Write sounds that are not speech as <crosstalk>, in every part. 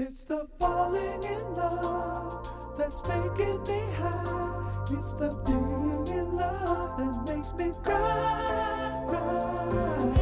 It's the falling in love that's making me high. It's the being in love that makes me cry. You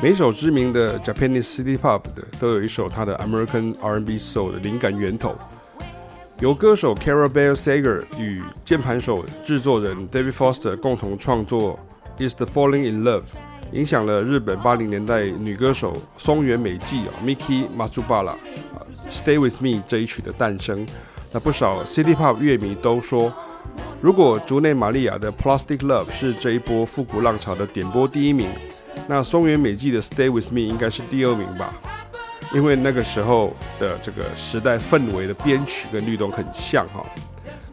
每首知名的 Japanese City Pop 的都有一首它的 American R&B Soul 的灵感源头，由歌手 Carol Bell Sager 与键盘手制作人 David Foster 共同创作《Is the Falling in Love》，影响了日本八零年代女歌手松原美纪啊 Miki Matsubara Stay with Me 这一曲的诞生。那不少 City Pop 乐迷都说，如果竹内玛利亚的 Plastic Love 是这一波复古浪潮的点播第一名。那松原美纪的《Stay With Me》应该是第二名吧，因为那个时候的这个时代氛围的编曲跟律动很像哈。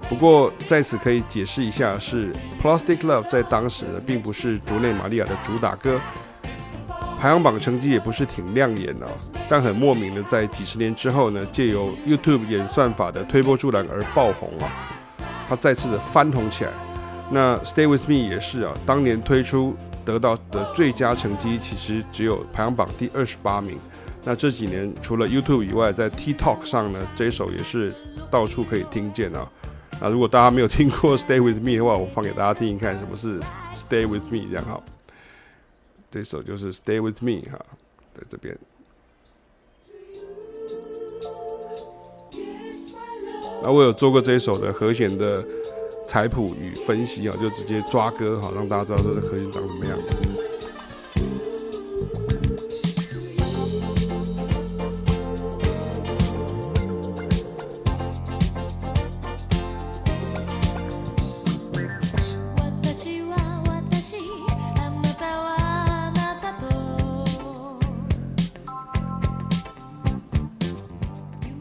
不过在此可以解释一下，是《Plastic Love》在当时呢，并不是竹内玛利亚的主打歌，排行榜成绩也不是挺亮眼哦。但很莫名的，在几十年之后呢，借由 YouTube 演算法的推波助澜而爆红啊，它再次的翻红起来。那《Stay With Me》也是啊，当年推出。得到的最佳成绩其实只有排行榜第二十八名。那这几年除了 YouTube 以外，在 TikTok 上呢，这首也是到处可以听见啊。那如果大家没有听过 <laughs> Stay With Me 的话，我放给大家听一看，什么是 Stay With Me 这样哈。这首就是 Stay With Me 哈，在这边。那我有做过这首的和弦的。采谱与分析啊，就直接抓歌哈，让大家知道这个和弦长什么样。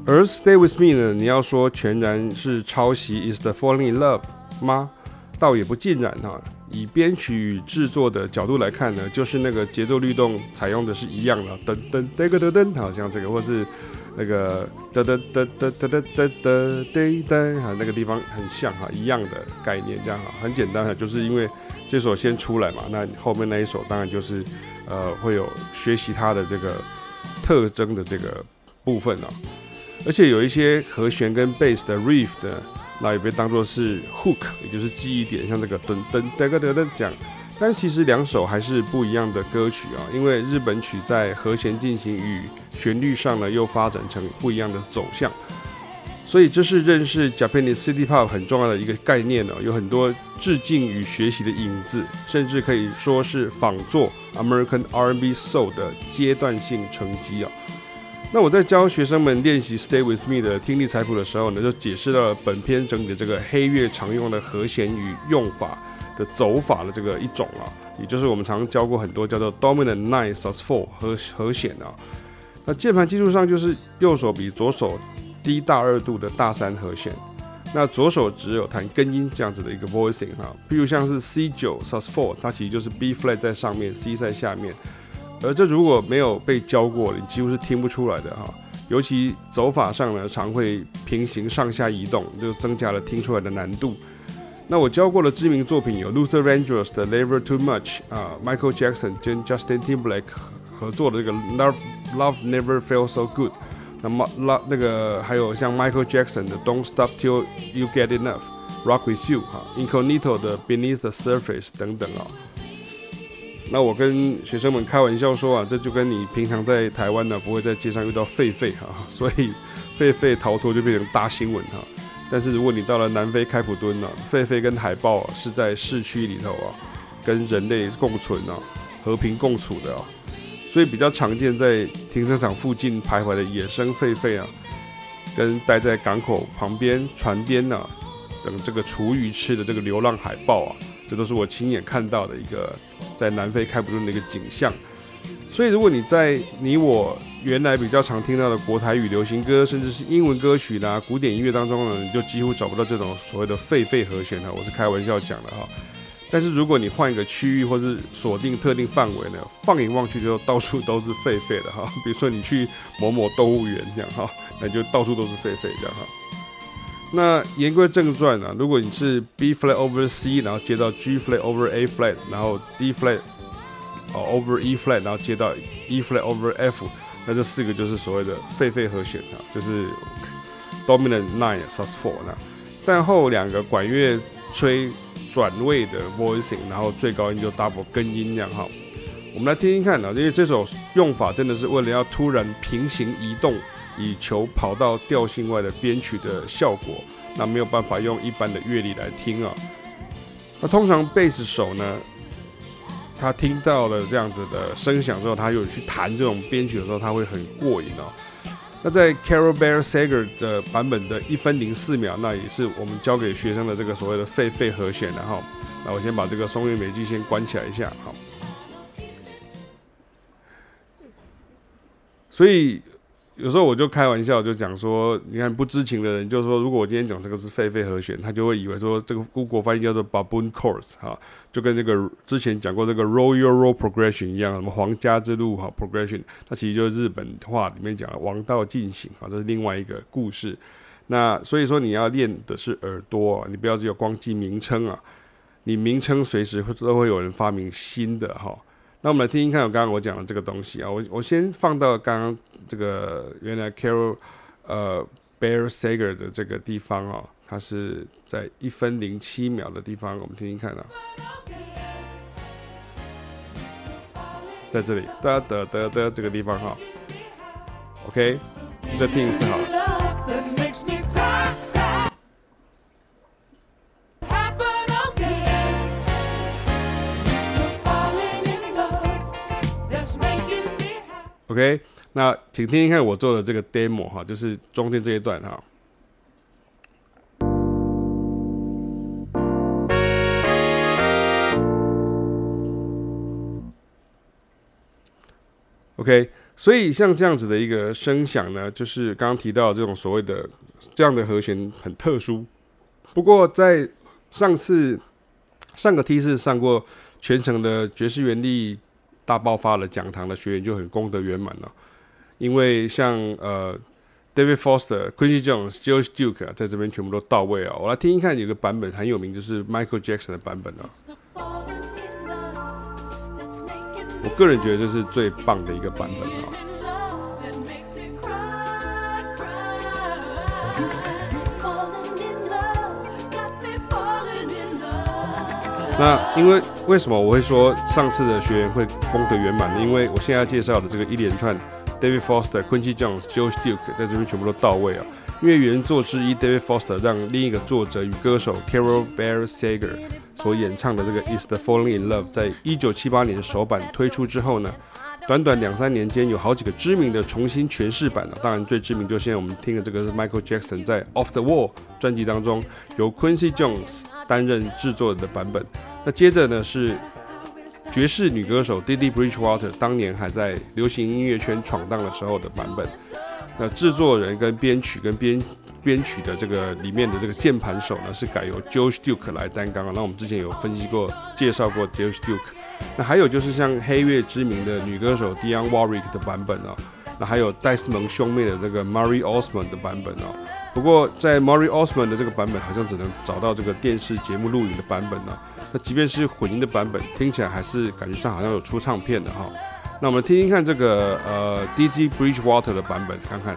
而 Stay with me 呢？你要说全然是抄袭 Is the Falling in Love 吗？倒也不尽然哈。以编曲与制作的角度来看呢，就是那个节奏律动采用的是一样的，噔噔噔噔噔，好像这个，或是那个噔噔噔噔噔噔噔噔噔噔，哈，那个地方很像哈，一样的概念，这样哈，很简单哈，就是因为这首先出来嘛，那后面那一首当然就是呃会有学习它的这个特征的这个部分啊。而且有一些和弦跟贝斯的 riff 的，那也被当作是 hook，也就是记忆点，像这个噔噔噔噔噔这样。但其实两首还是不一样的歌曲啊，因为日本曲在和弦进行与旋律上呢，又发展成不一样的走向。所以这是认识 Japanese City Pop 很重要的一个概念呢，有很多致敬与学习的影子，甚至可以说是仿作 American R&B Soul 的阶段性成绩啊。那我在教学生们练习《Stay With Me》的听力采谱的时候呢，就解释了本篇整体的这个黑乐常用的和弦与用法的走法的这个一种啊，也就是我们常教过很多叫做 Dominant Nine Sus Four 和和弦啊。那键盘技术上就是右手比左手低大二度的大三和弦，那左手只有弹根音这样子的一个 voicing 啊，譬如像是 C 九 Sus4，它其实就是 B flat 在上面，C 在下面。而这如果没有被教过，你几乎是听不出来的哈。尤其走法上呢，常会平行上下移动，就增加了听出来的难度。那我教过的知名作品有 Luther Vandross 的 Never Too Much 啊，Michael Jackson 跟 Justin Timberlake 合作的这个 Love Love Never Feel So Good。那么那那个还有像 Michael Jackson 的 Don't Stop Till You Get Enough，Rock With You 哈，Incognito 的 Beneath the Surface 等等啊。那我跟学生们开玩笑说啊，这就跟你平常在台湾呢，不会在街上遇到狒狒哈，所以狒狒逃脱就变成大新闻哈。但是如果你到了南非开普敦呢，狒狒跟海豹是在市区里头啊，跟人类共存啊，和平共处的啊，所以比较常见在停车场附近徘徊的野生狒狒啊，跟待在港口旁边船边啊等这个厨余吃的这个流浪海豹啊。这都是我亲眼看到的一个在南非开普敦的一个景象，所以如果你在你我原来比较常听到的国台语流行歌，甚至是英文歌曲啦、古典音乐当中呢，你就几乎找不到这种所谓的狒狒和弦哈，我是开玩笑讲的哈。但是如果你换一个区域或是锁定特定范围呢，放眼望去就到处都是狒狒的哈。比如说你去某某动物园这样哈，那就到处都是狒狒这样哈。那言归正传啊，如果你是 B flat over C，然后接到 G flat over A flat，然后 D flat 哦 over E flat，然后接到 E flat over F，那这四个就是所谓的狒狒和弦啊，就是 dominant nine sus four 那，但后两个管乐吹转位的 voicing，然后最高音就 double 根音量哈。我们来听听看啊，因为这首用法真的是为了要突然平行移动，以求跑到调性外的编曲的效果，那没有办法用一般的乐理来听啊。那通常贝斯手呢，他听到了这样子的声响之后，他有去弹这种编曲的时候，他会很过瘾哦。那在 Carol Bear Sager 的版本的一分零四秒，那也是我们教给学生的这个所谓的狒狒和弦，然后，那我先把这个松韵美纪先关起来一下，好。所以有时候我就开玩笑，就讲说，你看不知情的人，就是说，如果我今天讲这个是狒狒和弦，他就会以为说这个 Google 翻译叫做 Baboon Chords 哈。就跟那个之前讲过这个 Royal Road Progression 一样，什么皇家之路哈 Progression，它其实就是日本话里面讲的王道进行啊，这是另外一个故事。那所以说你要练的是耳朵，你不要只有光记名称啊，你名称随时会都会有人发明新的哈。那我们来听听看，我刚刚我讲的这个东西啊，我我先放到刚刚这个原来 Carol 呃 Bear Sager 的这个地方啊。它是在一分零七秒的地方，我们听听看啊，在这里，哒哒哒哒这个地方哈，OK，再听一次好了。OK，那请听听看我做的这个 demo 哈，就是中间这一段哈。OK，所以像这样子的一个声响呢，就是刚刚提到这种所谓的这样的和弦很特殊。不过在上次上个 T 是上过全程的爵士原力大爆发了讲堂的学员就很功德圆满了，因为像呃 David Foster、Quincy Jones、George Duke 啊，在这边全部都到位啊。我来听一看，有个版本很有名，就是 Michael Jackson 的版本啊。我个人觉得这是最棒的一个版本啊。那因为为什么我会说上次的学员会功德圆满呢？因为我现在介绍的这个一连串，David Foster、Quincy Jones、Joe Duke，在这边全部都到位啊。因为原作之一 David Foster 让另一个作者与歌手 Carol Bear Sager 所演唱的这个 Is the Falling in Love，在一九七八年首版推出之后呢，<laughs> 短短两三年间有好几个知名的重新诠释版了。当然最知名就是现在我们听的这个是 Michael Jackson 在 Off the Wall 专辑当中由 Quincy Jones 担任制作的版本。那接着呢是爵士女歌手 Dee Dee Bridgewater 当年还在流行音乐圈闯荡的时候的版本。那制作人跟编曲跟编编曲的这个里面的这个键盘手呢，是改由 George Duke 来担纲。那我们之前有分析过、介绍过 George Duke。那还有就是像黑月知名的女歌手 Dionne Warwick 的版本哦。那还有戴斯蒙兄妹的这个 Murray Osmond 的版本哦。不过在 Murray Osmond 的这个版本，好像只能找到这个电视节目录影的版本呢。那即便是混音的版本，听起来还是感觉上好像有出唱片的哈。那我们听听看这个呃 Dee Dee Bridgewater 的版本，看看。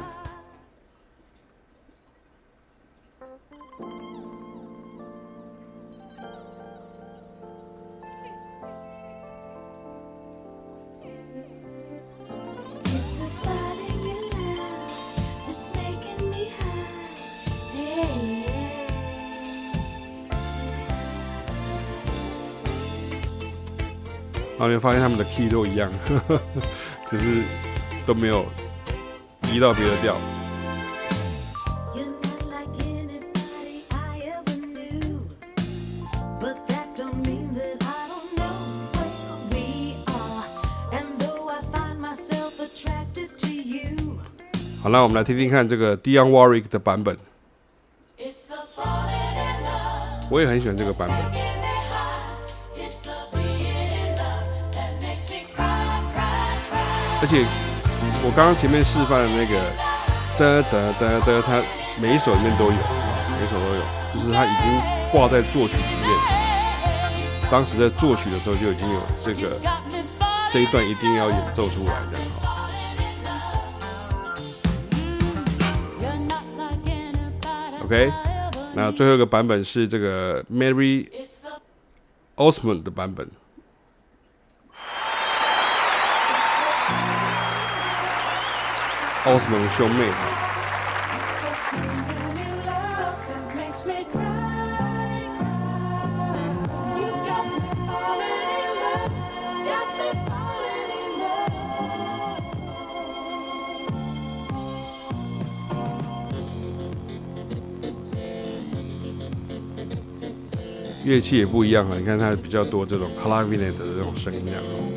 后你会发现他们的 key 都一样，呵呵，就是都没有移到别的调。好，那我们来听听看这个 Dionne Warwick 的版本。我也很喜欢这个版本。而且我刚刚前面示范的那个哒哒哒哒，它每一首里面都有啊，每一首都有，就是它已经挂在作曲里面。当时在作曲的时候就已经有这个这一段一定要演奏出来的哈。OK，那最后一个版本是这个 Mary Osmond 的版本。奥斯蒙兄妹。乐器也不一样啊，你看它比较多这种 clavinet 的这种声音量。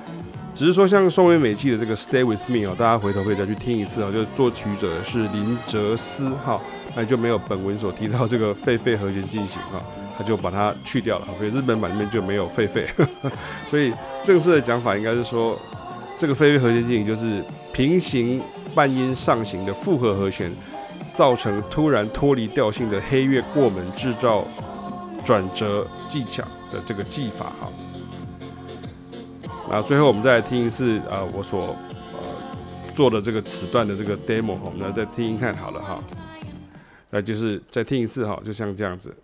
只是说，像松尾美记的这个《Stay with Me》哦，大家回头可以再去听一次啊。就作曲者是林哲思哈，那就没有本文所提到这个狒狒和弦进行哈，他就把它去掉了。所以日本版里面就没有狒狒，<laughs> 所以正式的讲法应该是说，这个狒狒和弦进行就是平行半音上行的复合和弦，造成突然脱离调性的黑月过门，制造转折技巧的这个技法哈。啊，最后我们再来听一次啊，我所呃做的这个此段的这个 demo，我们来再听一看好了哈。那就是再听一次哈，就像这样子，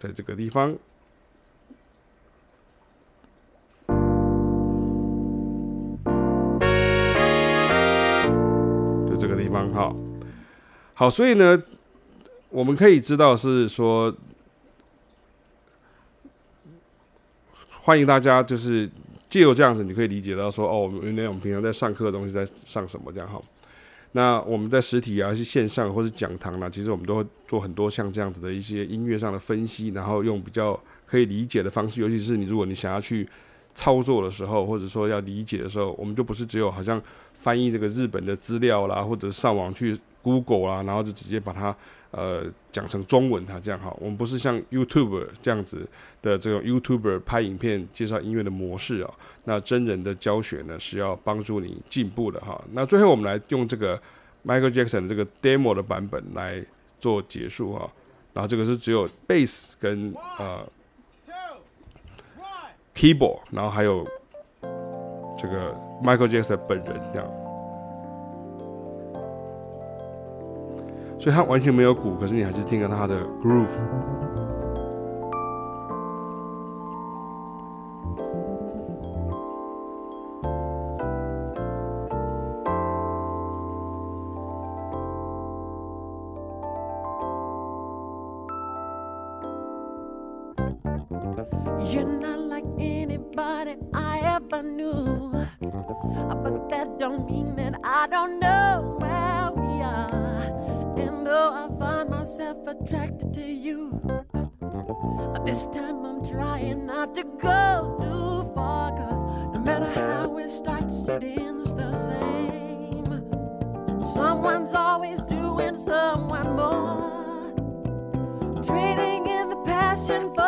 在这个地方，就这个地方哈。好，所以呢，我们可以知道是说。欢迎大家，就是借由这样子，你可以理解到说，哦，原来我们平常在上课的东西在上什么这样哈。那我们在实体啊，是线上或是讲堂呢，其实我们都会做很多像这样子的一些音乐上的分析，然后用比较可以理解的方式，尤其是你如果你想要去操作的时候，或者说要理解的时候，我们就不是只有好像翻译这个日本的资料啦，或者上网去 Google 啦，然后就直接把它。呃，讲成中文，它这样哈，我们不是像 YouTube 这样子的这种 YouTuber 拍影片介绍音乐的模式啊。那真人的教学呢，是要帮助你进步的哈。那最后我们来用这个 Michael Jackson 这个 demo 的版本来做结束哈。然后这个是只有 bass 跟呃 keyboard，然后还有这个 Michael Jackson 本人这样。所以它完全没有鼓，可是你还是听到它的 groove。myself attracted to you. But this time I'm trying not to go too far, cause no matter how it starts, it ends the same. Someone's always doing someone more, trading in the passion for.